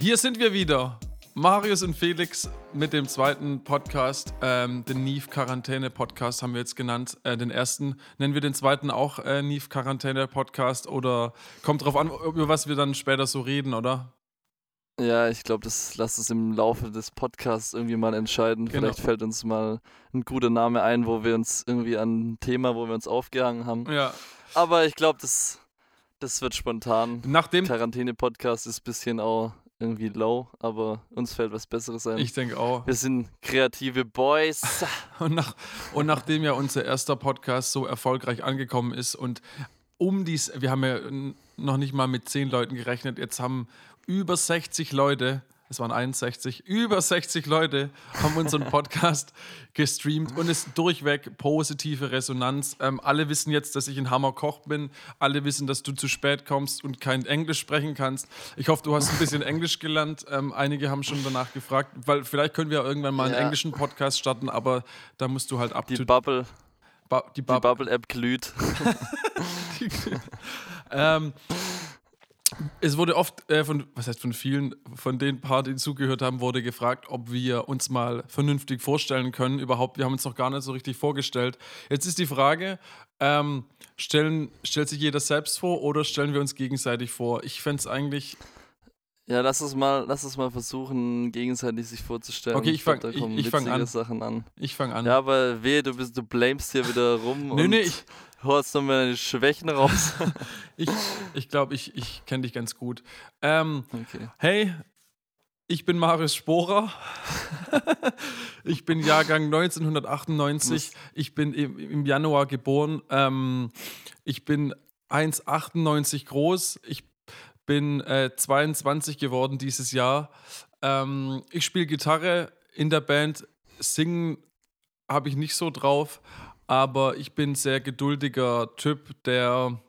Hier sind wir wieder. Marius und Felix mit dem zweiten Podcast, ähm, den Neve Quarantäne Podcast haben wir jetzt genannt. Äh, den ersten nennen wir den zweiten auch äh, Neve Quarantäne Podcast oder kommt drauf an, über was wir dann später so reden, oder? Ja, ich glaube, das lasst es im Laufe des Podcasts irgendwie mal entscheiden. Genau. Vielleicht fällt uns mal ein guter Name ein, wo wir uns irgendwie an ein Thema, wo wir uns aufgehangen haben. Ja. Aber ich glaube, das, das wird spontan. Nachdem, Quarantäne-Podcast ist ein bisschen auch irgendwie low, aber uns fällt was Besseres ein. ich denke auch. wir sind kreative Boys. Und, nach, und nachdem ja unser erster Podcast so erfolgreich angekommen ist und um dies, wir haben ja noch nicht mal mit zehn Leuten gerechnet, jetzt haben über 60 Leute, es waren 61, über 60 Leute haben unseren Podcast gestreamt und es ist durchweg positive Resonanz. Ähm, alle wissen jetzt, dass ich ein Hammerkoch bin. Alle wissen, dass du zu spät kommst und kein Englisch sprechen kannst. Ich hoffe, du hast ein bisschen Englisch gelernt. Ähm, einige haben schon danach gefragt, weil vielleicht können wir irgendwann mal einen Ja. englischen Podcast starten, aber da musst du halt up Die Bubble, ba die die Bub- Bubble-App glüht. ähm, es wurde oft äh, von, was heißt von vielen, von den paar, die zugehört haben, wurde gefragt, ob wir uns mal vernünftig vorstellen können. Überhaupt, wir haben uns noch gar nicht so richtig vorgestellt. Jetzt ist die Frage, ähm, stellen, stellt sich jeder selbst vor oder stellen wir uns gegenseitig vor? Ich fände es eigentlich, Ja, lass uns mal, lass uns mal versuchen, gegenseitig sich vorzustellen. Okay, ich glaub, fang- da kommen ich- ich fang an. Sachen an. ich fange an. Ja, aber wehe, du bist, du blamest hier wieder rum nee, nee, ich, holst nochmal deine Schwächen raus. ich, ich glaube, ich, ich kenne dich ganz gut. Ähm, Okay. Hey, ich bin Marius Sporer. ich bin Jahrgang 1998. Ich bin im, im Januar geboren. Ähm, ich bin 1,98 groß. Ich bin äh, 22 geworden dieses Jahr. Ähm, ich spiele Gitarre in der Band. Singen habe ich nicht so drauf, aber ich bin sehr geduldiger Typ, der,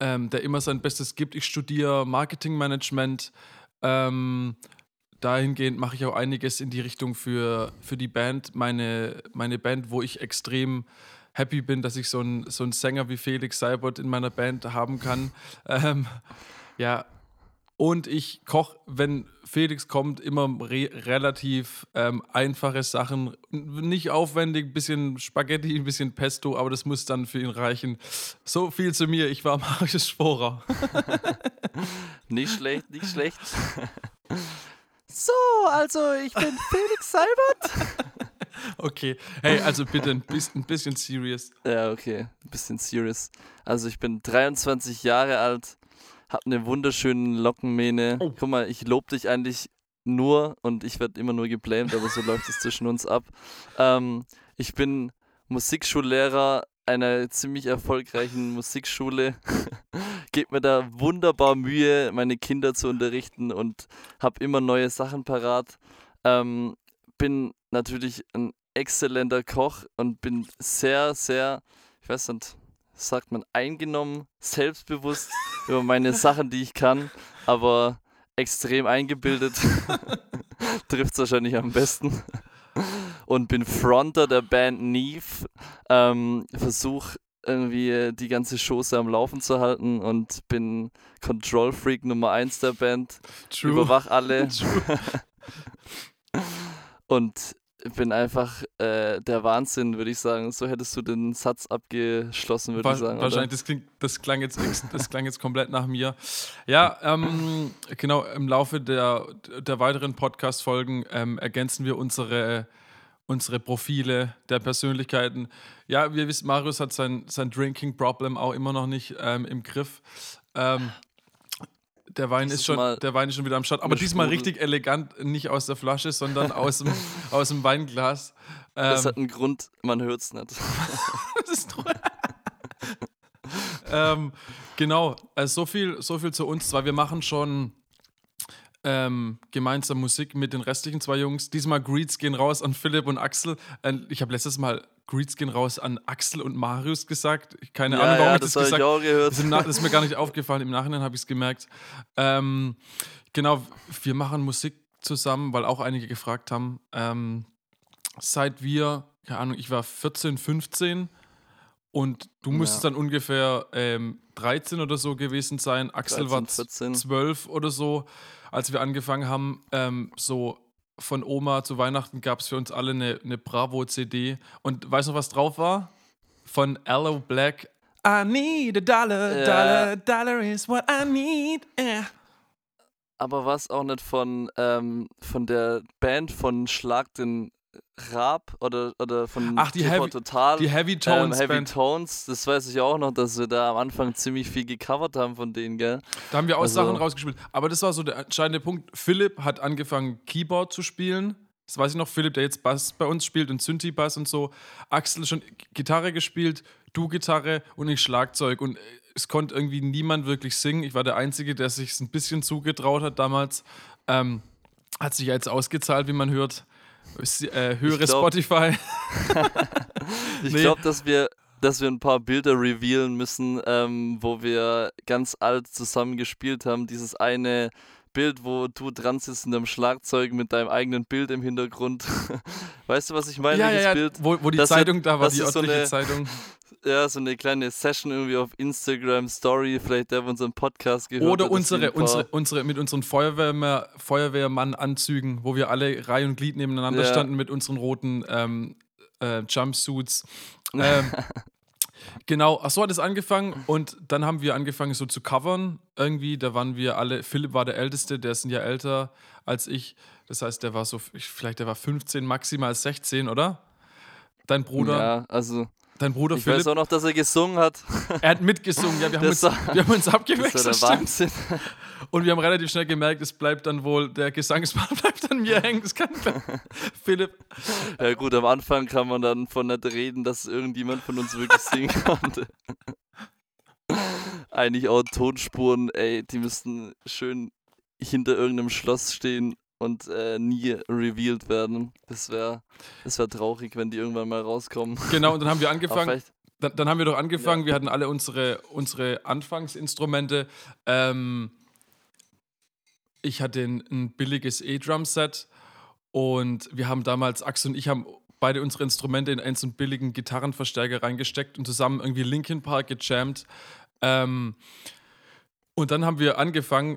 ähm, der immer sein Bestes gibt. Ich studiere Marketingmanagement. Ähm, dahingehend mache ich auch einiges in die Richtung für, für die Band. Meine, meine Band, wo ich extrem happy bin, dass ich so einen so einen Sänger wie Felix Seibert in meiner Band haben kann. Ähm, ja, und ich koche, wenn Felix kommt, immer re relativ ähm, einfache Sachen. Nicht aufwendig, ein bisschen Spaghetti, ein bisschen Pesto, aber das muss dann für ihn reichen. So viel zu mir. Ich war Marius Sporer. Nicht schlecht, nicht schlecht. So, also ich bin Felix Seibert. Okay. Hey, also bitte ein bisschen, ein bisschen serious. Ja, okay, ein bisschen serious. Also ich bin 23 Jahre alt, hab eine wunderschöne Lockenmähne. Oh. Guck mal, ich lob dich eigentlich nur und ich werde immer nur geblamed, aber so läuft es zwischen uns ab. Ähm, ich bin Musikschullehrer einer ziemlich erfolgreichen Musikschule. Gebt mir da wunderbar Mühe, meine Kinder zu unterrichten und habe immer neue Sachen parat. Ähm, bin natürlich ein exzellenter Koch und bin sehr, sehr, ich weiß nicht, sagt man, eingenommen, selbstbewusst über meine Sachen, die ich kann, aber extrem eingebildet. Trifft es wahrscheinlich am besten. Und bin Fronter der Band Neve. Ähm, Versuch irgendwie die ganze Chose am Laufen zu halten und bin Control Freak Nummer 1 der Band. True. Überwach alle True. und bin einfach äh, der Wahnsinn, würde ich sagen. So hättest du den Satz abgeschlossen, würde ich sagen. wahrscheinlich, das, klingt, das, klang jetzt, das klang jetzt komplett nach mir. Ja, ähm, genau, im Laufe der, der weiteren Podcast-Folgen ähm, ergänzen wir unsere, unsere Profile der Persönlichkeiten. Ja, wir wissen, Marius hat sein, sein Drinking-Problem auch immer noch nicht ähm, im Griff. Ähm, der Wein, ist schon, der Wein ist schon wieder am Start. Aber diesmal Sprudel. richtig elegant, nicht aus der Flasche, sondern aus dem, aus dem Weinglas. Ähm, Das hat einen Grund, man hört es nicht. das ist treu. ähm, genau, also so viel, so viel zu uns. Zwar, wir machen schon ähm, gemeinsam Musik mit den restlichen zwei Jungs. Diesmal Greets gehen raus an Philipp und Axel. Äh, ich habe letztes Mal Greets gehen raus an Axel und Marius gesagt. Keine Ahnung, warum ich das, das gesagt habe. Das, das ist mir gar nicht aufgefallen. Im Nachhinein habe ich es gemerkt. Ähm, genau, wir machen Musik zusammen, weil auch einige gefragt haben. Ähm, seit wir, keine Ahnung, ich war 14, 15 Und du müsstest Ja. dann ungefähr ähm, 13 oder so gewesen sein. Axel 13, war 14. 12 oder so, als wir angefangen haben. Ähm, so von Oma zu Weihnachten gab es für uns alle eine, eine Bravo-CD. Und weißt du noch, was drauf war? Von Aloe Black. I need a dollar, Ja. dollar, dollar is what I need. eh. Aber was auch nicht von, ähm, von der Band von Schlag den Rab oder, oder von Ach, die TV Heavy- Total. Die Heavy ähm, Tones Heavy Band. Tones, das weiß ich auch noch, dass wir da am Anfang ziemlich viel gecovert haben von denen, gell? Da haben wir auch Also- Sachen rausgespielt. Aber das war so der entscheidende Punkt. Philipp hat angefangen, Keyboard zu spielen. Das weiß ich noch. Philipp, der jetzt Bass bei uns spielt und Synthi-Bass und so. Axel schon Gitarre gespielt, du Gitarre und ich Schlagzeug. Und es konnte irgendwie niemand wirklich singen. Ich war der Einzige, der sich ein bisschen zugetraut hat damals. Ähm, hat sich ja jetzt ausgezahlt, wie man hört. Äh, höhere Ich glaub- Spotify. Ich Nee. glaube, dass wir, dass wir ein paar Bilder revealen müssen, ähm, wo wir ganz alt zusammen gespielt haben. Dieses eine Bild, wo du dran sitzt in deinem Schlagzeug mit deinem eigenen Bild im Hintergrund. weißt du, was ich meine? ja, ja, ja. Bild? Wo, wo die Zeitung da war, die ist so örtliche eine- Zeitung. Ja, so eine kleine Session irgendwie auf Instagram Story, vielleicht der, der unseren Podcast gehört Oder hat, unsere, unsere, unsere, mit unseren Feuerwehrmann, Feuerwehrmann-Anzügen, wo wir alle Reihe und Glied nebeneinander Ja. standen mit unseren roten ähm, äh, Jumpsuits. Ähm, genau, ach so hat es angefangen und dann haben wir angefangen so zu covern. Irgendwie, da waren wir alle, Philipp war der Älteste, der ist ein Jahr älter als ich. Das heißt, der war so, ich, vielleicht der war 15, maximal 16, oder? Dein Bruder, Ja, also dein Bruder ich Philipp, weiß auch noch, dass er gesungen hat. er hat mitgesungen. Ja, wir haben, uns, Das war- wir haben uns Das war abgewechselt. der. Wahnsinn. Und wir haben relativ schnell gemerkt, es bleibt dann wohl, der Gesangspart bleibt an mir hängen. Das kann Philipp. Ja gut, am Anfang kann man dann von nicht reden, dass irgendjemand von uns wirklich singen konnte. Eigentlich auch Tonspuren, ey, die müssten schön hinter irgendeinem Schloss stehen und äh, nie revealed werden. Das wäre das wär traurig, wenn die irgendwann mal rauskommen. Genau, und dann haben wir angefangen. Dann, dann haben wir doch angefangen, wir hatten alle unsere, unsere Anfangsinstrumente. Ähm, ich hatte ein, ein billiges E-Drum-Set und wir haben damals, Axel und ich haben beide unsere Instrumente in einen so einen billigen Gitarrenverstärker reingesteckt und zusammen irgendwie Linkin Park gejammt. Ähm, und dann haben wir angefangen,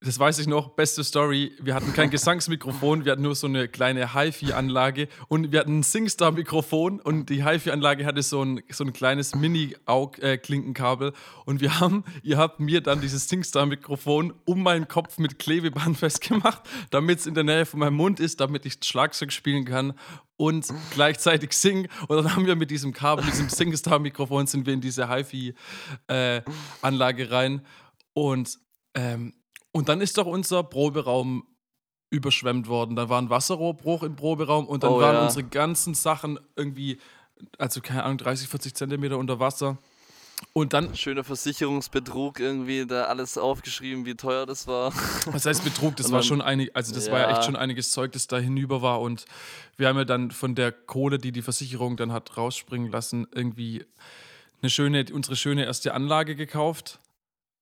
das weiß ich noch, beste Story, wir hatten kein Gesangsmikrofon, wir hatten nur so eine kleine HiFi-Anlage. Und wir hatten ein Singstar-Mikrofon. Und die HiFi-Anlage hatte so ein, so ein kleines Mini-Klinkenkabel und wir haben, ihr habt mir dann dieses Singstar-Mikrofon um meinen Kopf mit Klebeband festgemacht, damit es in der Nähe von meinem Mund ist, damit ich Schlagzeug spielen kann und gleichzeitig singen. Und dann haben wir mit diesem Kabel, diesem Singstar-Mikrofon, sind wir in diese HiFi-Anlage rein. Und ähm, und dann ist doch unser Proberaum überschwemmt worden. Da war ein Wasserrohrbruch im Proberaum und dann Oh, waren ja. unsere ganzen Sachen irgendwie, also keine Ahnung, 30, 40 Zentimeter unter Wasser. Und dann, schöner Versicherungsbetrug irgendwie, da alles aufgeschrieben, wie teuer das war. was heißt Betrug? Das Und war dann- schon einig, also das war ja echt Ja. schon einiges Zeug, das da hinüber war. Und wir haben ja dann von der Kohle, die die Versicherung dann hat rausspringen lassen, irgendwie eine schöne, unsere schöne erste Anlage gekauft.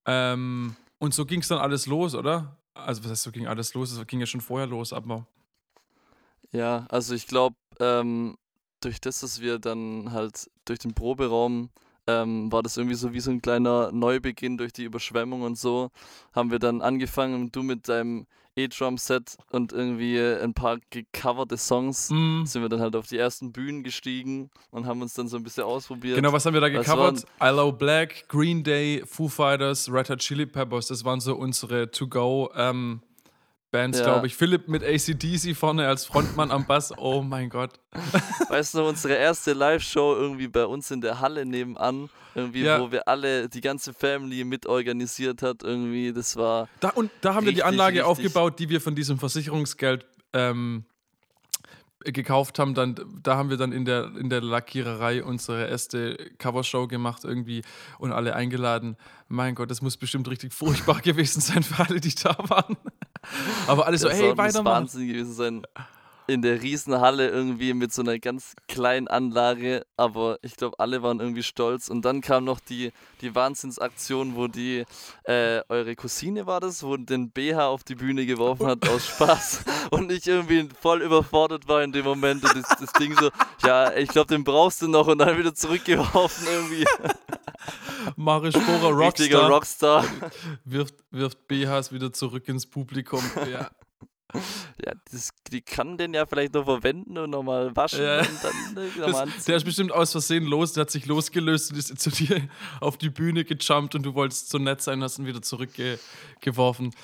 Ähm, und so ging es dann alles los, oder? Also, was heißt, so ging alles los? Es ging ja schon vorher los, aber. Ja, also ich glaube, ähm, durch das, dass wir dann halt durch den Proberaum, ähm, war das irgendwie so wie so ein kleiner Neubeginn durch die Überschwemmung und so, haben wir dann angefangen, du mit deinem E-Drum-Set und irgendwie ein paar gecoverte Songs, Mm, sind wir dann halt auf die ersten Bühnen gestiegen und haben uns dann so ein bisschen ausprobiert. Genau, was haben wir da gecovert? Aloe Black, Green Day, Foo Fighters, Red Hot Chili Peppers. Das waren so unsere To-Go-Bands, Ja. glaube ich. Philipp mit ACDC vorne als Frontmann am Bass. Oh mein Gott. Weißt du, unsere erste Live-Show irgendwie bei uns in der Halle nebenan, irgendwie, Ja. wo wir alle, die ganze Family mitorganisiert hat, irgendwie, das war, Da, und da haben wir die Richtig, Anlage richtig. aufgebaut, die wir von diesem Versicherungsgeld ähm, gekauft haben. Dann, da haben wir dann in der, in der Lackiererei unsere erste Covershow gemacht irgendwie und alle eingeladen. Mein Gott, das muss bestimmt richtig furchtbar gewesen sein für alle, die da waren. Aber alle so, das hey, war- muss weitermachen. Wahnsinn gewesen sein. In der Riesenhalle irgendwie mit so einer ganz kleinen Anlage, aber ich glaube, alle waren irgendwie stolz. Und dann kam noch die, die Wahnsinnsaktion, wo die, äh, eure Cousine war das, wo den BH auf die Bühne geworfen hat aus Spaß und ich irgendwie voll überfordert war in dem Moment und das, das Ding so, ja, ich glaube, den brauchst du noch und dann wieder zurückgeworfen irgendwie. Sporer, Rockstar, Richtiger Rockstar. wirft, wirft BHs wieder zurück ins Publikum. Ja. Ja, das, die kann den ja vielleicht noch verwenden und nochmal waschen Ja. und dann äh, wieder mal Das, der ist bestimmt aus Versehen los, der hat sich losgelöst und ist zu dir auf die Bühne gejumpt und du wolltest so nett sein, hast ihn wieder zurückgeworfen.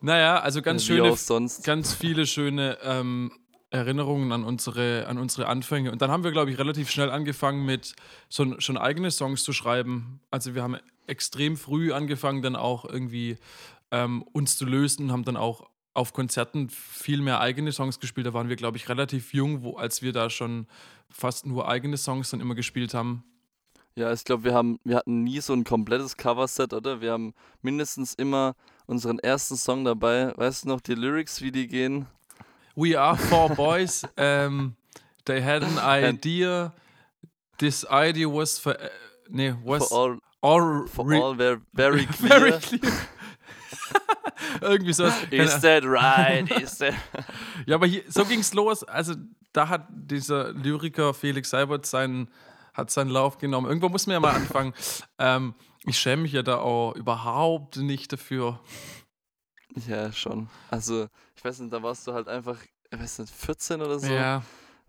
Naja, also ganz Wie schöne, ganz viele schöne ähm, Erinnerungen an unsere, an unsere Anfänge. Und dann haben wir, glaube ich, relativ schnell angefangen mit so, schon eigene Songs zu schreiben. Also wir haben extrem früh angefangen, dann auch irgendwie ähm, uns zu lösen, haben dann auch auf Konzerten viel mehr eigene Songs gespielt. Da waren wir, glaube ich, relativ jung, wo, als wir da schon fast nur eigene Songs dann immer gespielt haben. Ja, ich glaube, wir haben, wir hatten nie so ein komplettes Coverset, oder? Wir haben mindestens immer unseren ersten Song dabei. Weißt du noch die Lyrics, wie die gehen? We are four boys. um, they had an idea. This idea was for. Uh, nee, was. For all, all for all very, very clear. very clear. Irgendwie so. Is that right? Is that... Ja, aber hier, so ging's los. Also, da hat dieser Lyriker Felix Seibert seinen, hat seinen Lauf genommen. Irgendwo muss man ja mal anfangen. ähm, ich schäme mich ja da auch überhaupt nicht dafür. Ja, schon. Also, ich weiß nicht, da warst du halt einfach, ich weiß nicht, 14 oder so. Ja.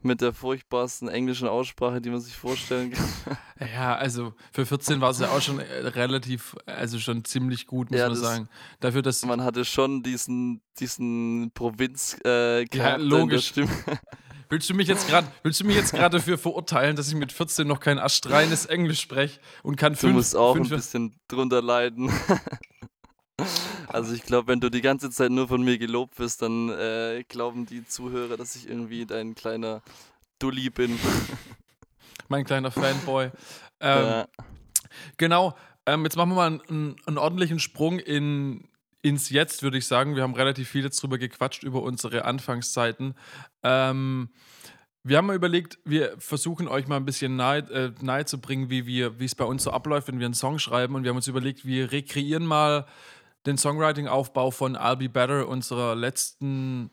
Mit der furchtbarsten englischen Aussprache, die man sich vorstellen kann. Ja, also für 14 war es ja auch schon äh, relativ, also schon ziemlich gut, muss Ja, man das- sagen. Dafür, dass Man hatte schon diesen, diesen Provinz äh, Ja, logisch. Willst du mich jetzt gerade, willst du mich jetzt gerade dafür verurteilen, dass ich mit 14 noch kein astreines Englisch spreche und kann Du fünf, musst auch ein fünf bisschen drunter leiden. Also ich glaube, wenn du die ganze Zeit nur von mir gelobt wirst, dann äh, glauben die Zuhörer, dass ich irgendwie dein kleiner Dulli bin. mein kleiner Fanboy. Ähm, Ja. Genau. Ähm, jetzt machen wir mal einen, einen, ordentlichen Sprung in, ins Jetzt, würde ich sagen. Wir haben relativ viel jetzt drüber gequatscht, über unsere Anfangszeiten. Ähm, wir haben mal überlegt, wir versuchen euch mal ein bisschen nahe, äh, nahe zu bringen, wie es bei uns so abläuft, wenn wir einen Song schreiben. Und wir haben uns überlegt, wir rekreieren mal den Songwriting-Aufbau von I'll Be Better, unserer letzten,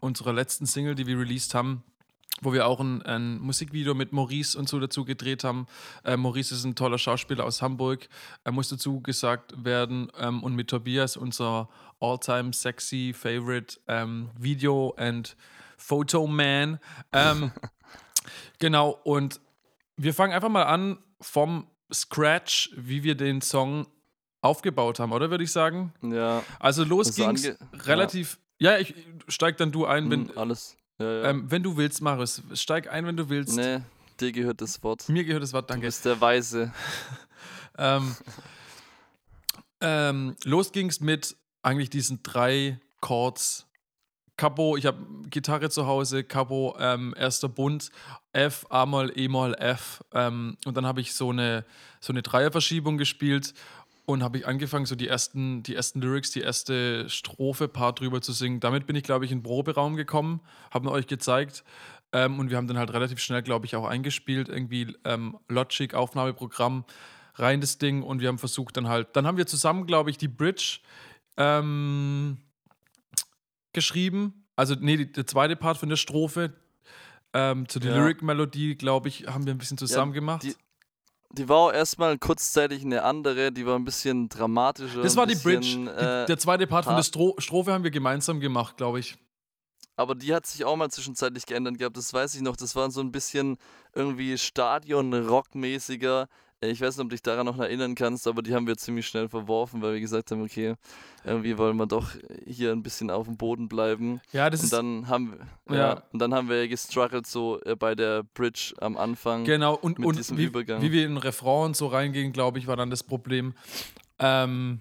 unserer letzten Single, die wir released haben, wo wir auch ein, ein Musikvideo mit Maurice und so dazu gedreht haben. Äh, Maurice ist ein toller Schauspieler aus Hamburg, er muss dazu gesagt werden. Ähm, und mit Tobias, unser all-time sexy favorite ähm, Video- and Photo-Man. Ähm, genau, und wir fangen einfach mal an vom Scratch, wie wir den Song aufgebaut haben, oder würde ich sagen? ja. Also los ging's relativ. Ja, ich steig dann du ein, wenn, Hm, alles. Ja, ja. ähm, wenn du willst, Marius. Steig ein, wenn du willst. nee, dir gehört das Wort. Mir gehört das Wort, Du danke. bist der Weise. Ähm, ähm, los ging's mit eigentlich diesen drei Chords. Capo, ich habe Gitarre zu Hause, Capo, ähm, erster Bund, F, A-Moll, E-Moll, F. Ähm, und dann habe ich so eine, so eine Dreierverschiebung gespielt und habe ich angefangen, so die ersten, die ersten Lyrics, die erste Strophe, Part drüber zu singen. Damit bin ich, glaube ich, in den Proberaum gekommen, habe euch gezeigt. Ähm, und wir haben dann halt relativ schnell, glaube ich, auch eingespielt, irgendwie ähm, Logic, Aufnahmeprogramm, rein das Ding und wir haben versucht dann halt, dann haben wir zusammen, glaube ich, die Bridge ähm, geschrieben. Also, nee, die, der zweite Part von der Strophe ähm, zu der Ja. Lyric-Melodie, glaube ich, haben wir ein bisschen zusammen gemacht. die- Die war auch erstmal kurzzeitig eine andere, die war ein bisschen dramatischer. das war die bisschen, Bridge. Äh, der zweite Part von der. Stro Strophe haben wir gemeinsam gemacht, glaube ich. aber die hat sich auch mal zwischenzeitlich geändert gehabt, das weiß ich noch. Das war so ein bisschen irgendwie Stadion-Rock-mäßiger. Ich weiß nicht, ob du dich daran noch erinnern kannst, aber die haben wir ziemlich schnell verworfen, weil wir gesagt haben, okay, irgendwie wollen wir doch hier ein bisschen auf dem Boden bleiben. Ja, das Und ist dann haben wir, Ja. ja. und dann haben wir gestruggelt so äh, bei der Bridge am Anfang. Genau, und, mit und diesem wie, Übergang. wie wir in den Refrain und so reingehen, glaube ich, war dann das Problem. Ähm,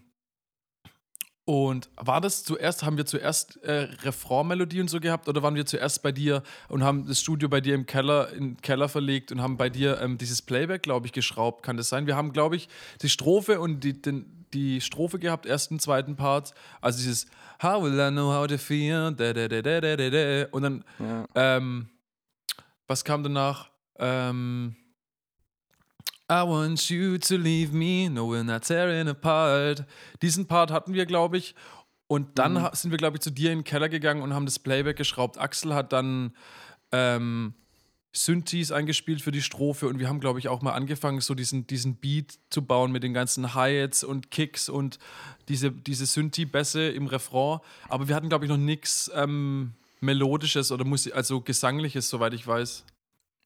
Und war das zuerst, haben wir zuerst äh, Refrain-Melodie und so gehabt oder waren wir zuerst bei dir und haben das Studio bei dir im Keller, im Keller verlegt und haben bei dir ähm, dieses Playback, glaube ich, geschraubt? Kann das sein? Wir haben, glaube ich, die Strophe und die, den, die Strophe gehabt, ersten, zweiten Part. Also dieses How will I know how to feel? Da, da, da, da, da, da. Und dann, Ja. ähm, was kam danach? Ähm, I want you to leave me, no, we're not tearing apart. Diesen Part hatten wir, glaube ich. Und dann Mhm. sind wir, glaube ich, zu dir in den Keller gegangen und haben das Playback geschraubt. Axel hat dann ähm, Synthes eingespielt für die Strophe und wir haben, glaube ich, auch mal angefangen, so diesen, diesen Beat zu bauen mit den ganzen Hi-Hats und Kicks und diese, diese Synthi-Bässe im Refrain. Aber wir hatten, glaube ich, noch nichts ähm, Melodisches oder Musik, also Gesangliches, soweit ich weiß.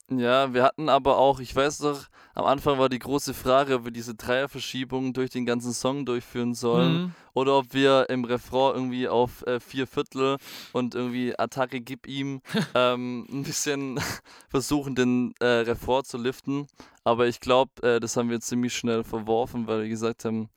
Ja, wir hatten aber auch, ich weiß doch, am Anfang war die große Frage, ob wir diese Dreierverschiebung durch den ganzen Song durchführen sollen Mhm. oder ob wir im Refrain irgendwie auf äh, vier Viertel und irgendwie Attacke gib ihm ähm, ein bisschen versuchen, den äh, Refrain zu liften. Aber ich glaube, äh, das haben wir ziemlich schnell verworfen, weil wir gesagt haben,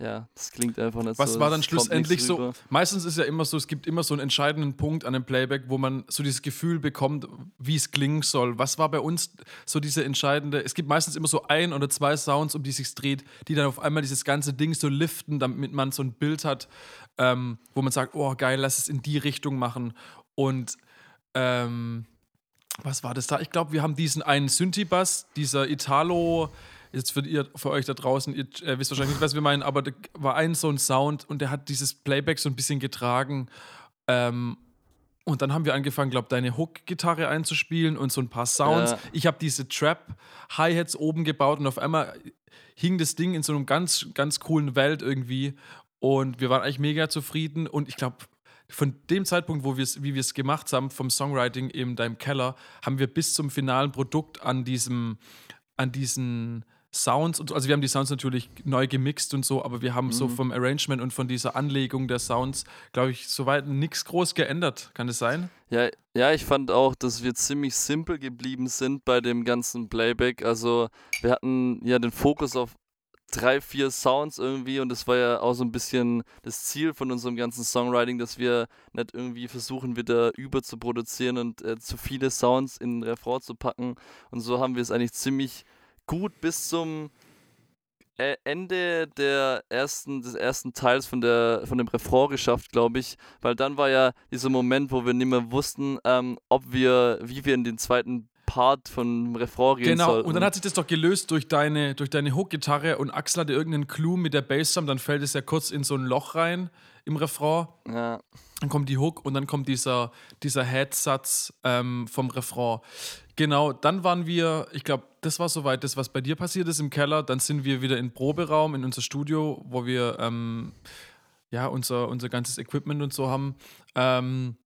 ja, das klingt einfach nicht Was so. war dann es schlussendlich so? Meistens ist ja immer so, es gibt immer so einen entscheidenden Punkt an einem Playback, wo man so dieses Gefühl bekommt, wie es klingen soll. Was war bei uns so diese entscheidende? Es gibt meistens immer so ein oder zwei Sounds, um die sich dreht, die dann auf einmal dieses ganze Ding so liften, damit man so ein Bild hat, ähm, wo man sagt, oh geil, lass es in die Richtung machen. Und ähm, was war das da? Ich glaube, wir haben diesen einen Synthi-Bass, dieser Italo, jetzt für, ihr, für euch da draußen, ihr äh, wisst wahrscheinlich nicht, was wir meinen, aber da war ein so ein Sound und der hat dieses Playback so ein bisschen getragen. Ähm, und dann haben wir angefangen, glaube deine Hook-Gitarre einzuspielen und so ein paar Sounds. Ja. Ich habe diese Trap-Hi-Hats oben gebaut und auf einmal hing das Ding in so einem ganz, ganz coolen Welt irgendwie. Und wir waren eigentlich mega zufrieden. Und ich glaube, von dem Zeitpunkt, wo wir's, wie wir es gemacht haben, vom Songwriting in deinem Keller, haben wir bis zum finalen Produkt an diesem, an diesen Sounds, und, so- also wir haben die Sounds natürlich neu gemixt und so, aber wir haben so vom Arrangement und von dieser Anlegung der Sounds, glaube ich, soweit nichts groß geändert. Kann es sein? Ja, ja, ich fand auch, dass wir ziemlich simpel geblieben sind bei dem ganzen Playback. Also wir hatten ja den Fokus auf drei, vier Sounds irgendwie und das war ja auch so ein bisschen das Ziel von unserem ganzen Songwriting, dass wir nicht irgendwie versuchen, wieder über zu produzieren und äh, zu viele Sounds in den Refrain zu packen. Und so haben wir es eigentlich ziemlich gut bis zum äh, Ende der ersten, des ersten Teils von, der, von dem Refrain geschafft, glaube ich, weil dann war ja dieser Moment, wo wir nicht mehr wussten, ähm, ob wir, wie wir in den zweiten Part von Refrain gehen Genau, sollten. und dann hat sich das doch gelöst durch deine, durch deine Hook-Gitarre und Axel hatte irgendeinen Clou mit der Bassdrum, dann fällt es ja kurz in so ein Loch rein im Refrain. ja, Dann kommt die Hook und dann kommt dieser, dieser Headsatz ähm, vom Refrain. Genau, dann waren wir, ich glaube, das war soweit das, was bei dir passiert ist im Keller. Dann sind wir wieder in Proberaum, in unser Studio, wo wir ähm, ja, unser, unser ganzes Equipment und so haben. Ähm,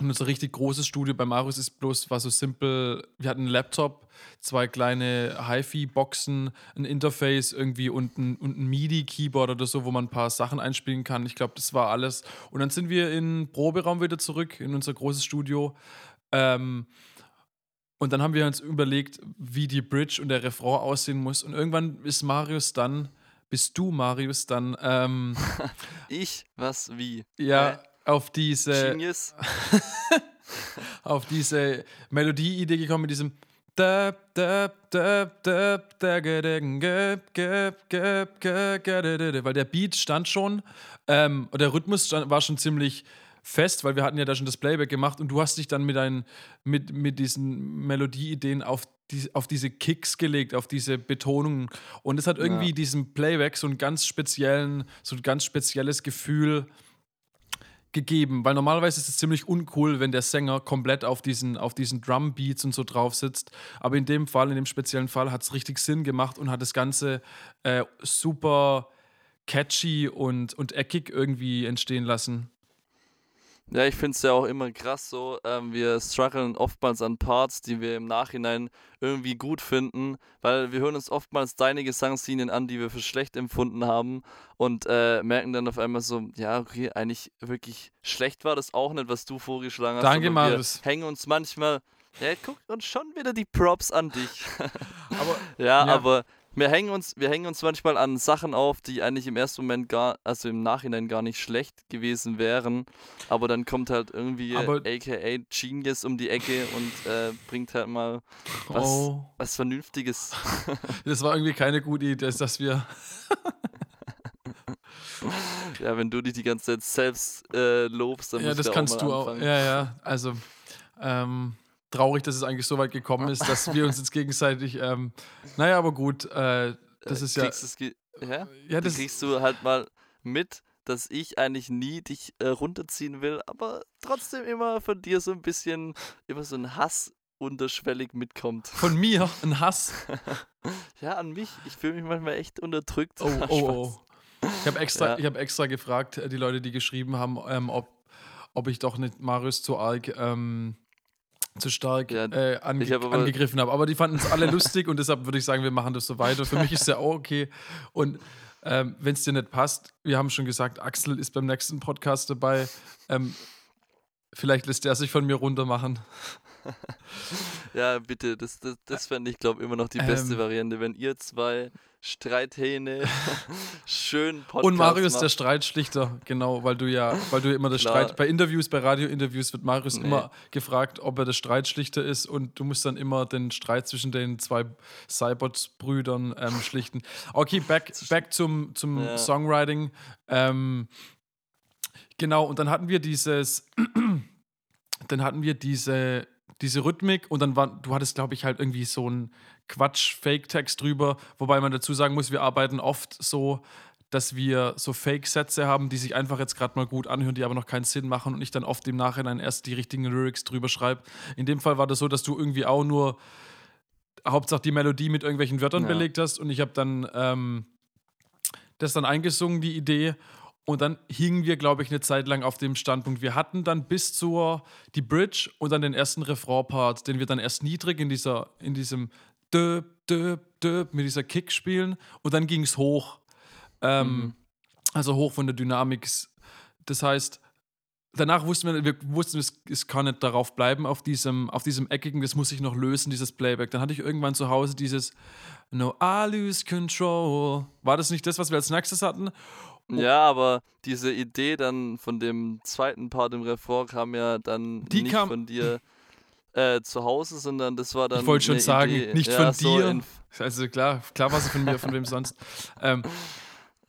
und unser richtig großes Studio bei Marius ist bloß, war so simpel. Wir hatten einen Laptop, zwei kleine HiFi-Boxen, ein Interface irgendwie und ein, und ein MIDI-Keyboard oder so, wo man ein paar Sachen einspielen kann. Ich glaube, das war alles. Und dann sind wir in Proberaum wieder zurück, in unser großes Studio. Ähm, und dann haben wir uns überlegt, wie die Bridge und der Refrain aussehen muss. Und irgendwann ist Marius dann, bist du, Marius, dann ähm, ich, was, wie? ja Hä? auf diese Genius? auf diese Melodie-Idee gekommen mit diesem weil der Beat stand schon ähm, und der Rhythmus stand, war schon ziemlich fest, weil wir hatten ja da schon das Playback gemacht und du hast dich dann mit, ein, mit, mit diesen Melodieideen auf, die, auf diese Kicks gelegt, auf diese Betonungen und es hat irgendwie Ja. diesem Playback so einen ganz speziellen, so ein ganz spezielles Gefühl gegeben, weil normalerweise ist es ziemlich uncool, wenn der Sänger komplett auf diesen, auf diesen Drumbeats und so drauf sitzt. Aber in dem Fall, in dem speziellen Fall, hat es richtig Sinn gemacht und hat das Ganze äh, super catchy und, und eckig irgendwie entstehen lassen. Ja, ich finde es ja auch immer krass so. Ähm, wir strugglen oftmals an Parts, die wir im Nachhinein irgendwie gut finden, weil wir hören uns oftmals deine Gesangslinien an, die wir für schlecht empfunden haben und äh, merken dann auf einmal so, ja, okay, eigentlich wirklich schlecht war das auch nicht, was du vorgeschlagen hast. Danke, Marius. Wir hängen uns manchmal, ja, guck uns schon wieder die Props an dich. Aber ja, Ja. aber wir hängen uns, wir hängen uns manchmal an Sachen auf, die eigentlich im ersten Moment gar, also im Nachhinein gar nicht schlecht gewesen wären. Aber dann kommt halt irgendwie Aber- AKA Genius um die Ecke und äh, bringt halt mal was, Oh, was Vernünftiges. das war irgendwie keine gute Idee, dass, wir. ja, wenn du dich die ganze Zeit selbst äh, lobst, dann Ja, das kannst auch du auch. Ja, ja. Also ähm, traurig, dass es eigentlich so weit gekommen ist, dass wir uns jetzt gegenseitig. Ähm, naja, aber gut. Äh, das Äh, ist ja. ge- ja? Ja, Das das, kriegst du halt mal mit, dass ich eigentlich nie dich äh, runterziehen will, aber trotzdem immer von dir so ein bisschen, immer so ein Hass unterschwellig mitkommt. von mir ein Hass. Ja, an mich. Ich fühle mich manchmal echt unterdrückt. Oh, oh, oh. Ich habe extra, Ja. ich hab extra gefragt, äh, die Leute, die geschrieben haben, ähm, ob, ob ich doch nicht Marius zu arg, ähm, zu stark Ja, äh, ange ich hab aber- angegriffen habe. Aber die fanden es alle lustig und deshalb würde ich sagen, wir machen das so weiter. Für mich ist es ja auch okay. Und ähm, wenn es dir nicht passt, wir haben schon gesagt, Axel ist beim nächsten Podcast dabei. Ähm, vielleicht lässt er sich von mir runter machen. Ja, bitte, das, das, das fände ich, glaube immer noch die beste Ähm. Variante, wenn ihr zwei Streithähne schön Podcast Und Marius der macht. Streitschlichter, genau, weil du ja, weil du immer das Klar. Streit, bei Interviews, bei Radiointerviews wird Marius Nee. immer gefragt, ob er der Streitschlichter ist und du musst dann immer den Streit zwischen den zwei Cybots-Brüdern ähm, schlichten. Okay, back, back zum, zum Ja. Songwriting. Ähm, genau, und dann hatten wir dieses, dann hatten wir diese, diese Rhythmik und dann war, du hattest, glaube ich, halt irgendwie so einen Quatsch-Fake-Text drüber, wobei man dazu sagen muss, wir arbeiten oft so, dass wir so Fake-Sätze haben, die sich einfach jetzt gerade mal gut anhören, die aber noch keinen Sinn machen und ich dann oft im Nachhinein erst die richtigen Lyrics drüber schreibe. In dem Fall war das so, dass du irgendwie auch nur Hauptsache die Melodie mit irgendwelchen Wörtern Ja. belegt hast und ich habe dann ähm, das dann eingesungen, die Idee. Und dann hingen wir, glaube ich, eine Zeit lang auf dem Standpunkt. Wir hatten dann bis zur die Bridge und dann den ersten Refrain-Part, den wir dann erst niedrig in dieser, in diesem Döp, Döp, Döp mit dieser Kick spielen und dann ging es hoch. Ähm, Mhm. Also hoch von der Dynamik. Das heißt, danach wussten wir, wir wussten, es, es kann nicht darauf bleiben, auf diesem, auf diesem eckigen, das muss ich noch lösen, dieses Playback. Dann hatte ich irgendwann zu Hause dieses No, I lose control. War das nicht das, was wir als nächstes hatten? Ja, aber diese Idee dann von dem zweiten Part im Refrain kam ja dann Die nicht kam- von dir äh, zu Hause, sondern das war dann. Ich wollte schon sagen, Idee, nicht ja, von so dir. Also klar, klar war sie von mir, von wem sonst. Ähm,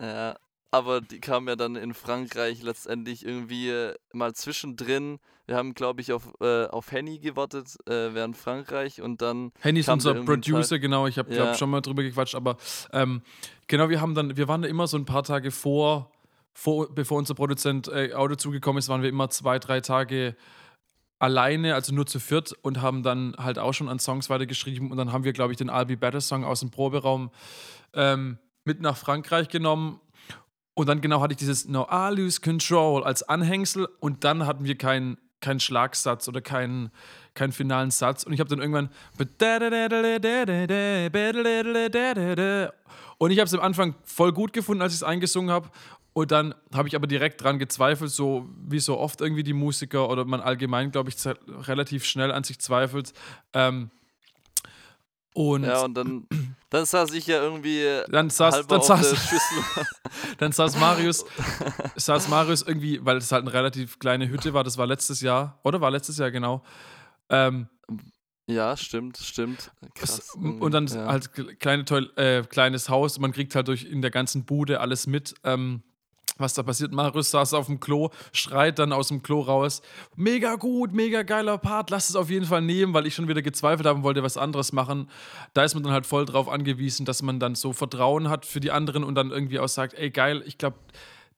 Ja, aber die kam ja dann in Frankreich letztendlich irgendwie äh, mal zwischendrin. Wir haben, glaube ich, auf, äh, auf Henny gewartet äh, während Frankreich und dann. Henny ist unser Producer, genau. Ich habe, glaube Ja. schon mal drüber gequatscht, aber ähm, genau, wir haben dann, wir waren da immer so ein paar Tage vor, vor bevor unser Produzent äh, Auto zugekommen ist, waren wir immer zwei, drei Tage alleine, also nur zu viert und haben dann halt auch schon an Songs weitergeschrieben. Und dann haben wir, glaube ich, den I'll Be Better Song aus dem Proberaum ähm, mit nach Frankreich genommen. Und dann genau hatte ich dieses No, I lose control als Anhängsel. Und dann hatten wir keinen keinen Schlagsatz oder keinen, keinen finalen Satz. Und ich habe dann irgendwann und ich habe es am Anfang voll gut gefunden, als ich es eingesungen habe. Und dann habe ich aber direkt dran gezweifelt, so wie so oft irgendwie die Musiker oder man allgemein, glaube ich, relativ schnell an sich zweifelt. Ähm, und Ja, und dann, dann saß ich ja irgendwie dann saß, dann saß, dann saß Marius, saß Marius irgendwie, weil es halt eine relativ kleine Hütte war, das war letztes Jahr, oder? War letztes Jahr genau. Ähm, ja, stimmt, stimmt. Krass. es, und dann ja. halt kle- kleine, toll, äh, kleines Haus, man kriegt halt durch in der ganzen Bude alles mit. Ähm, was da passiert. Marius saß auf dem Klo, schreit dann aus dem Klo raus. Mega gut, mega geiler Part, lass es auf jeden Fall nehmen, weil ich schon wieder gezweifelt habe und wollte was anderes machen. Da ist man dann halt voll drauf angewiesen, dass man dann so Vertrauen hat für die anderen und dann irgendwie auch sagt, ey geil, ich glaube,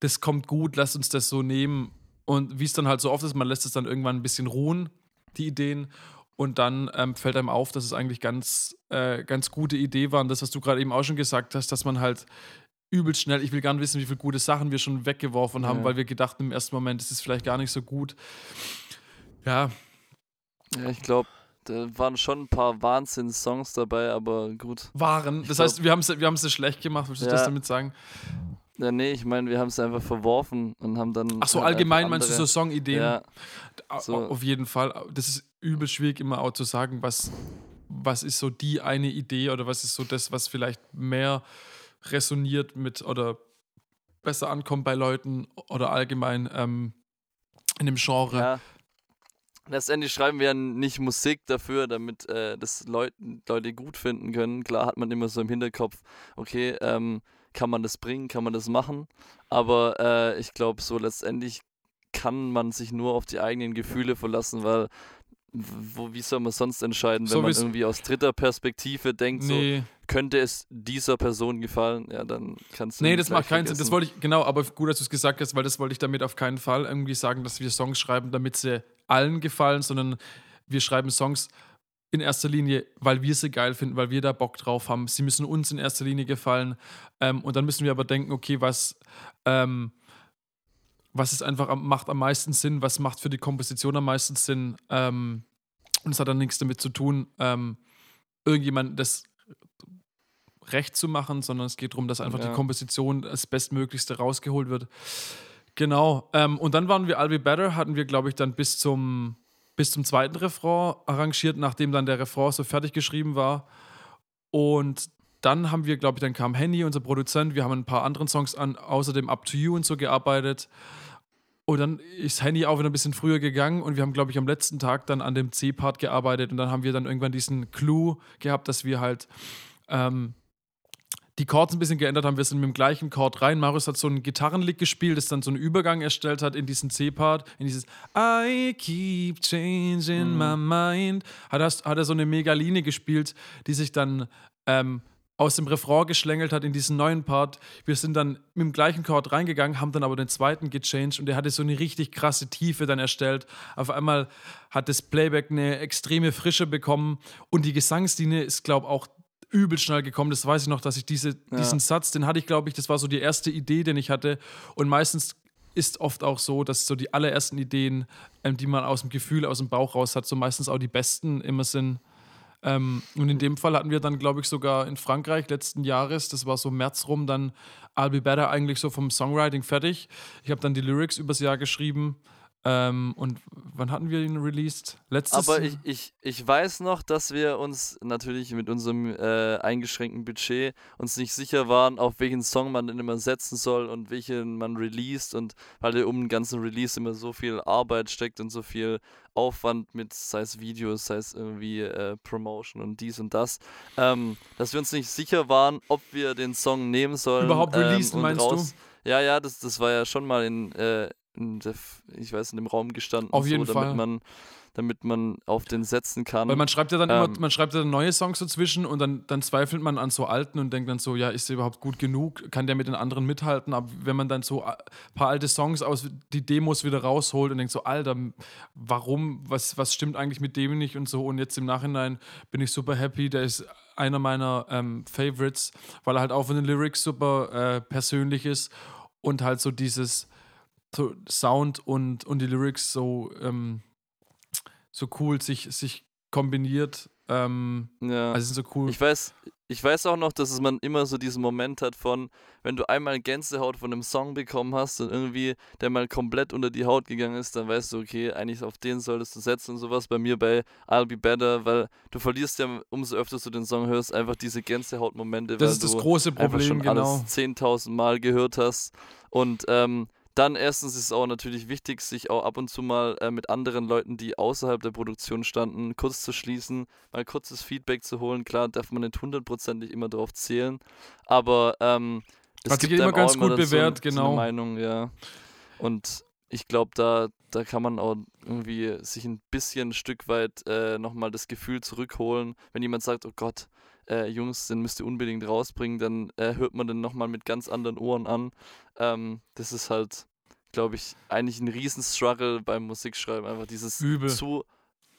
das kommt gut, lass uns das so nehmen. Und wie es dann halt so oft ist, man lässt es dann irgendwann ein bisschen ruhen, die Ideen. Und dann ähm, fällt einem auf, dass es eigentlich ganz, äh, ganz gute Idee war. Und das, was du gerade eben auch schon gesagt hast, dass man halt übelst schnell, ich will gar nicht wissen, wie viele gute Sachen wir schon weggeworfen haben, Ja. weil wir gedacht haben im ersten Moment, es ist vielleicht gar nicht so gut. Ja, ja, ich glaube, da waren schon ein paar Wahnsinns-Songs dabei, aber gut. waren. Das glaub- heißt, wir haben es wir haben's schlecht gemacht, willst du Ja. das damit sagen? Ja, nee, ich meine, wir haben es einfach verworfen und haben dann. Ach so, halt allgemein meinst du so Songideen? Ja, so. Auf jeden Fall. Das ist übel schwierig immer auch zu sagen, was, was ist so die eine Idee oder was ist so das, was vielleicht mehr resoniert mit oder besser ankommt bei Leuten oder allgemein ähm, in dem Genre. Ja. Letztendlich schreiben wir ja nicht Musik dafür, damit äh, das Leut Leute gut finden können. Klar hat man immer so im Hinterkopf, okay, ähm, kann man das bringen, kann man das machen. Aber äh, ich glaube, so letztendlich kann man sich nur auf die eigenen Gefühle verlassen, weil wo, wie soll man sonst entscheiden, wenn so man irgendwie aus dritter Perspektive denkt, nee. so könnte es dieser Person gefallen, ja, dann kannst du. Nee, das macht keinen Sinn. Das wollte ich, genau, aber gut, dass du es gesagt hast, weil das wollte ich damit auf keinen Fall irgendwie sagen, dass wir Songs schreiben, damit sie allen gefallen, sondern wir schreiben Songs in erster Linie, weil wir sie geil finden, weil wir da Bock drauf haben. Sie müssen uns in erster Linie gefallen. Ähm, und dann müssen wir aber denken, okay, was. Ähm, was ist einfach macht am meisten Sinn, was macht für die Komposition am meisten Sinn. Ähm, und es hat dann nichts damit zu tun, ähm, irgendjemand das recht zu machen, sondern es geht darum, dass einfach ja. die Komposition das Bestmöglichste rausgeholt wird. Genau. Ähm, und dann waren wir I'll Be Better, hatten wir, glaube ich, dann bis zum, bis zum zweiten Refrain arrangiert, nachdem dann der Refrain so fertig geschrieben war. Und dann haben wir, glaube ich, dann kam Henny, unser Produzent, wir haben ein paar anderen Songs an, außerdem Up to You und so gearbeitet. Und dann ist Henny auch wieder ein bisschen früher gegangen und wir haben, glaube ich, am letzten Tag dann an dem C-Part gearbeitet und dann haben wir dann irgendwann diesen Clou gehabt, dass wir halt ähm, die Chords ein bisschen geändert haben. Wir sind mit dem gleichen Chord rein. Marius hat so einen Gitarrenlick gespielt, das dann so einen Übergang erstellt hat in diesen C-Part, in dieses I keep changing mhm. my mind. Hat er, hat er so eine Megaline gespielt, die sich dann ähm, aus dem Refrain geschlängelt hat in diesen neuen Part. Wir sind dann mit dem gleichen Chord reingegangen, haben dann aber den zweiten gechanged und der hatte so eine richtig krasse Tiefe dann erstellt. Auf einmal hat das Playback eine extreme Frische bekommen und die Gesangslinie ist, glaube ich, auch übel schnell gekommen. Das weiß ich noch, dass ich diese, ja. diesen Satz, den hatte ich, glaube ich, das war so die erste Idee, den ich hatte. Und meistens ist oft auch so, dass so die allerersten Ideen, ähm, die man aus dem Gefühl, aus dem Bauch raus hat, so meistens auch die besten immer sind. Ähm, und in dem Fall hatten wir dann, glaube ich, sogar in Frankreich letzten Jahres, das war so März rum, dann I'll Be Better eigentlich so vom Songwriting fertig. Ich habe dann die Lyrics übers Jahr geschrieben ähm, und wann hatten wir ihn released? Letztes Aber ich, ich, ich weiß noch, dass wir uns natürlich mit unserem äh, eingeschränkten Budget uns nicht sicher waren, auf welchen Song man denn immer setzen soll und welchen man released und weil um den ganzen Release immer so viel Arbeit steckt und so viel Aufwand mit, sei es Videos, sei es irgendwie äh, Promotion und dies und das, ähm, dass wir uns nicht sicher waren, ob wir den Song nehmen sollen. Überhaupt releasen, ähm, meinst raus. du? Ja, ja, das, das war ja schon mal in, äh, der, ich weiß, in dem Raum gestanden. Auf jeden so, Fall. Damit man, damit man auf den setzen kann. Weil man schreibt ja dann ähm, immer, man schreibt ja dann neue Songs dazwischen und dann, dann zweifelt man an so alten und denkt dann so, ja, ist der überhaupt gut genug? Kann der mit den anderen mithalten? Aber wenn man dann so ein paar alte Songs aus, die Demos wieder rausholt und denkt so, Alter, warum, was, was stimmt eigentlich mit dem nicht und so und jetzt im Nachhinein bin ich super happy, der ist einer meiner ähm, Favorites, weil er halt auch von den Lyrics super äh, persönlich ist und halt so dieses so Sound und, und die Lyrics so, ähm, so cool sich, sich kombiniert. Ähm, ja. Also so cool. Ich weiß, ich weiß auch noch, dass man immer so diesen Moment hat von, wenn du einmal Gänsehaut von einem Song bekommen hast und irgendwie der mal komplett unter die Haut gegangen ist, dann weißt du, okay, eigentlich auf den solltest du setzen und sowas. Bei mir bei I'll Be Better, weil du verlierst ja, umso öfter du den Song hörst, einfach diese Gänsehautmomente, das ist das große Problem, schon genau. alles 10.000 Mal gehört hast. Und ähm, dann erstens ist es auch natürlich wichtig, sich auch ab und zu mal äh, mit anderen Leuten, die außerhalb der Produktion standen, kurz zu schließen, mal kurzes Feedback zu holen. Klar darf man nicht hundertprozentig immer darauf zählen, aber ähm, es Hat gibt immer ganz gut bewährt, so, genau. So Meinung, ja. Und ich glaube, da, da kann man auch irgendwie sich ein bisschen ein Stück weit äh, nochmal das Gefühl zurückholen, wenn jemand sagt, oh Gott, äh, Jungs, den müsst ihr unbedingt rausbringen, dann äh, hört man den nochmal mit ganz anderen Ohren an. Ähm, das ist halt, glaube ich, eigentlich ein Riesenstruggle beim Musikschreiben. Einfach dieses Übel. zu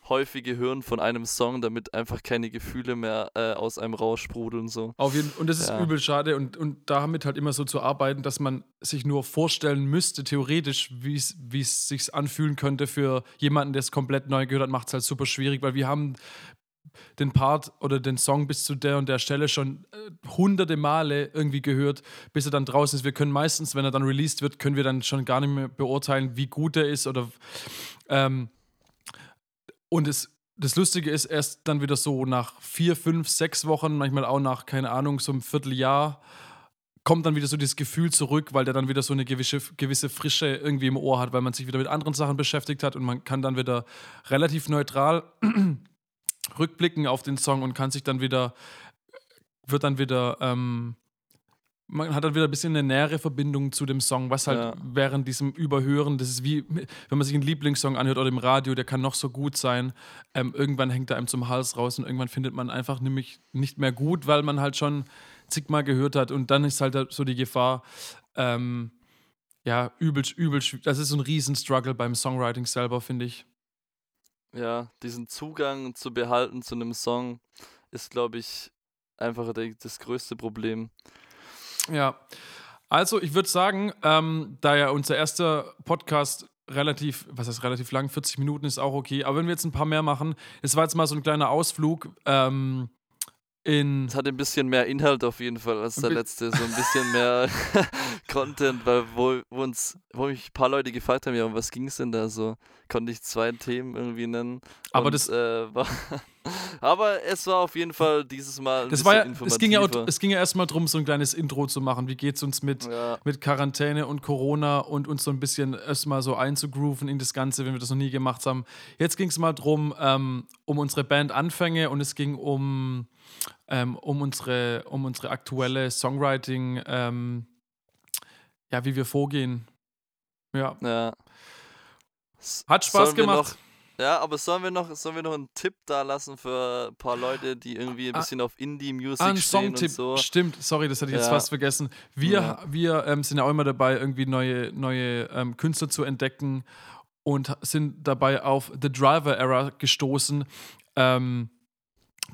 häufige Hören von einem Song, damit einfach keine Gefühle mehr äh, aus einem raussprudeln. So. Auf jeden, und das ist ja. übel schade und, und damit halt immer so zu arbeiten, dass man sich nur vorstellen müsste, theoretisch, wie es sich anfühlen könnte für jemanden, der es komplett neu gehört hat, macht es halt super schwierig, weil wir haben den Part oder den Song bis zu der und der Stelle schon äh, hunderte Male irgendwie gehört, bis er dann draußen ist. Wir können meistens, wenn er dann released wird, können wir dann schon gar nicht mehr beurteilen, wie gut er ist oder ähm, und es das Lustige ist, erst dann wieder so nach vier, fünf, sechs Wochen, manchmal auch nach, keine Ahnung, so einem Vierteljahr, kommt dann wieder so dieses Gefühl zurück, weil der dann wieder so eine gewisse, gewisse Frische irgendwie im Ohr hat, weil man sich wieder mit anderen Sachen beschäftigt hat und man kann dann wieder relativ neutral rückblicken auf den Song und kann sich dann wieder, wird dann wieder, ähm, man hat dann wieder ein bisschen eine nähere Verbindung zu dem Song, was halt Ja. während diesem Überhören, das ist wie, wenn man sich einen Lieblingssong anhört oder im Radio, der kann noch so gut sein, ähm, irgendwann hängt er einem zum Hals raus und irgendwann findet man einfach nämlich nicht mehr gut, weil man halt schon zigmal gehört hat und dann ist halt so die Gefahr, ähm, ja, übel, übel, schw- das ist so ein Riesen-Struggle beim Songwriting selber, finde ich. Ja, diesen Zugang zu behalten zu einem Song ist, glaube ich, einfach das größte Problem. Ja, also ich würde sagen, ähm, da ja unser erster Podcast relativ, was heißt relativ lang, 40 Minuten ist auch okay, aber wenn wir jetzt ein paar mehr machen, es war jetzt mal so ein kleiner Ausflug ähm, in, Es hat ein bisschen mehr Inhalt auf jeden Fall als der letzte, so ein bisschen mehr Content, weil wo, wo uns, wo mich ein paar Leute gefragt haben, ja, um was ging es denn da so? Konnte ich zwei Themen irgendwie nennen. Aber und, das- äh, war aber es war auf jeden Fall dieses Mal ein das war ja, es ging ja, es ging ja erstmal darum, so ein kleines Intro zu machen, wie geht es uns mit, ja, mit Quarantäne und Corona und uns so ein bisschen erstmal so einzugrooven in das Ganze, wenn wir das noch nie gemacht haben. Jetzt ging es mal drum, ähm, um unsere Band-Anfänge und es ging um, ähm, um, unsere, um unsere aktuelle Songwriting, ähm, ja, wie wir vorgehen. Ja, ja. Hat Spaß sollen gemacht. Ja, aber sollen wir noch, sollen wir noch einen Tipp da lassen für ein paar Leute, die irgendwie ein Ah, bisschen auf Indie-Music Ah, ein stehen und so? stimmt, sorry, das hatte ich jetzt Ja. fast vergessen. Wir, Ja. wir ähm, sind ja auch immer dabei, irgendwie neue, neue ähm, Künstler zu entdecken und sind dabei auf The Driver Era gestoßen. Ähm,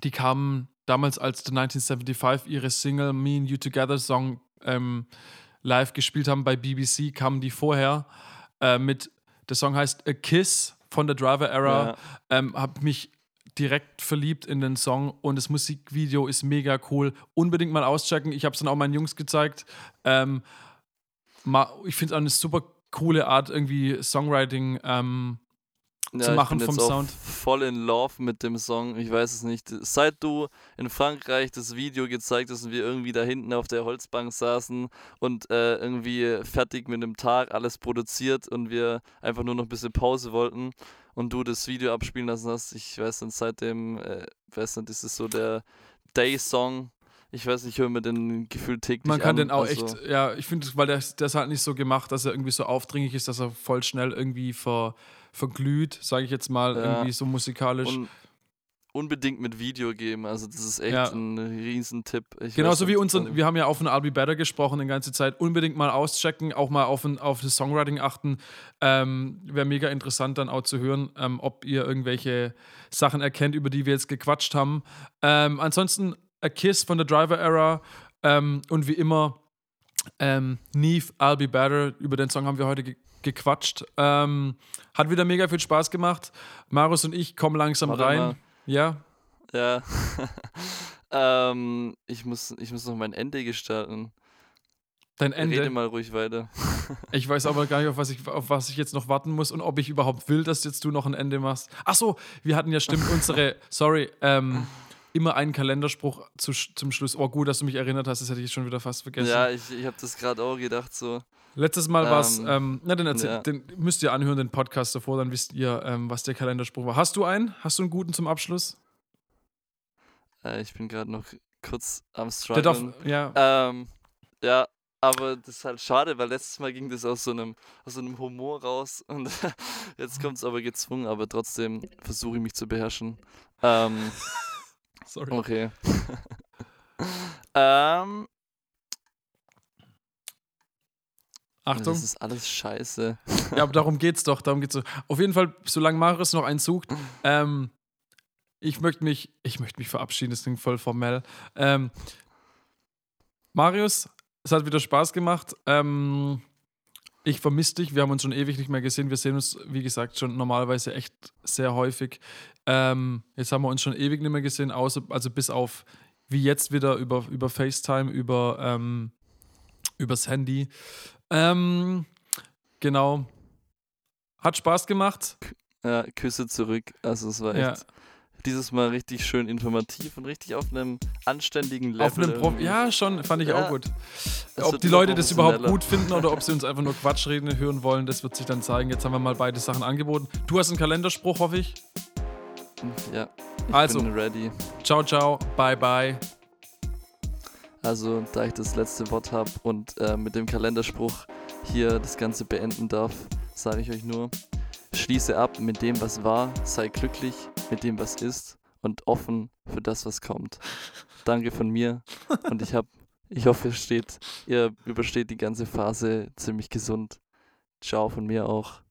die kamen damals, als The 1975 ihre Single Me and You Together Song ähm, live gespielt haben bei BBC, kamen die vorher äh, mit, der Song heißt A Kiss von The Driver Era Ja. ähm, habe mich direkt verliebt in den Song und das Musikvideo ist mega cool. Unbedingt mal auschecken. Ich habe es dann auch meinen Jungs gezeigt. Ähm, ma, ich finde es auch eine super coole Art, irgendwie Songwriting. Ähm, Ja, zu ich machen bin vom jetzt Sound. voll in love mit dem Song. Ich weiß es nicht. Seit du in Frankreich das Video gezeigt hast und wir irgendwie da hinten auf der Holzbank saßen und äh, irgendwie fertig mit dem Tag alles produziert und wir einfach nur noch ein bisschen Pause wollten und du das Video abspielen lassen hast, ich weiß nicht, seitdem, äh, weiß nicht, ist es so der Day-Song. Ich weiß nicht, ich höre mir den gefühlt täglich man kann an. den auch also, echt, ja, ich finde, weil der, der ist halt nicht so gemacht, dass er irgendwie so aufdringlich ist, dass er voll schnell irgendwie ver, verglüht, sage ich jetzt mal, Ja. irgendwie so musikalisch. Und unbedingt mit Video geben. Also das ist echt Ja. ein Riesentipp. Ich Genauso wie unseren, wir haben ja auch von I'll Be Better gesprochen die ganze Zeit. Unbedingt mal auschecken, auch mal auf, ein, auf das Songwriting achten. Ähm, Wäre mega interessant dann auch zu hören, ähm, ob ihr irgendwelche Sachen erkennt, über die wir jetzt gequatscht haben. Ähm, ansonsten A Kiss von der Driver Era ähm, und wie immer ähm, Neve, I'll Be Better. Über den Song haben wir heute ge gequatscht. Ähm, hat wieder mega viel Spaß gemacht. Marius und ich kommen langsam Warte rein. mal. Ja, Ja. ähm, ich, muss, ich muss noch mein Ende gestalten. dein Ende. Rede mal ruhig weiter. Ich weiß aber gar nicht, auf was, ich, auf was ich jetzt noch warten muss und ob ich überhaupt will, dass jetzt du noch ein Ende machst. Ach so, wir hatten ja stimmt unsere, sorry, ähm, immer einen Kalenderspruch zu, zum Schluss. Oh, gut, dass du mich erinnert hast, das hätte ich schon wieder fast vergessen. Ja, ich, ich habe das gerade auch gedacht so. Letztes Mal war es, Ähm, ähm, na, dann erzähl, ja. den müsst ihr anhören, den Podcast davor, dann wisst ihr, ähm, was der Kalenderspruch war. Hast du einen? Hast du einen guten zum Abschluss? Äh, ich bin gerade noch kurz am darf, struggeln. ja. Ähm, ja, aber das ist halt schade, weil letztes Mal ging das aus so einem, aus so einem Humor raus und jetzt kommt es aber gezwungen, aber trotzdem versuche ich mich zu beherrschen. Ähm, Sorry. okay. ähm, Achtung. Das ist alles scheiße. Ja, aber darum geht's doch. Darum geht's doch. Auf jeden Fall, solange Marius noch einen sucht, ähm, ich möchte mich, ich möchte mich verabschieden, das klingt voll formell. Ähm, Marius, es hat wieder Spaß gemacht. Ähm, ich vermisse dich. Wir haben uns schon ewig nicht mehr gesehen. Wir sehen uns, wie gesagt, schon normalerweise echt sehr häufig. Ähm, jetzt haben wir uns schon ewig nicht mehr gesehen, außer, also bis auf wie jetzt wieder über, über FaceTime, über ähm, übers Handy. Ähm, genau. Hat Spaß gemacht. Ja, Küsse zurück. Also es war echt Ja. dieses Mal richtig schön informativ und richtig auf einem anständigen Level. Auf einem Pro ja, schon, fand ich Ja. auch gut. Ob die Leute das überhaupt gut finden oder ob sie uns einfach nur Quatsch reden hören wollen, das wird sich dann zeigen. Jetzt haben wir mal beide Sachen angeboten. Du hast einen Kalenderspruch, hoffe ich. Ja, ich Also. bin ready. Ciao, ciao, bye, bye. Also, da ich das letzte Wort habe und äh, mit dem Kalenderspruch hier das Ganze beenden darf, sage ich euch nur, schließe ab mit dem, was war, sei glücklich mit dem, was ist und offen für das, was kommt. Danke von mir und ich habe, ich hoffe, ihr steht, ihr übersteht die ganze Phase ziemlich gesund. Ciao von mir auch.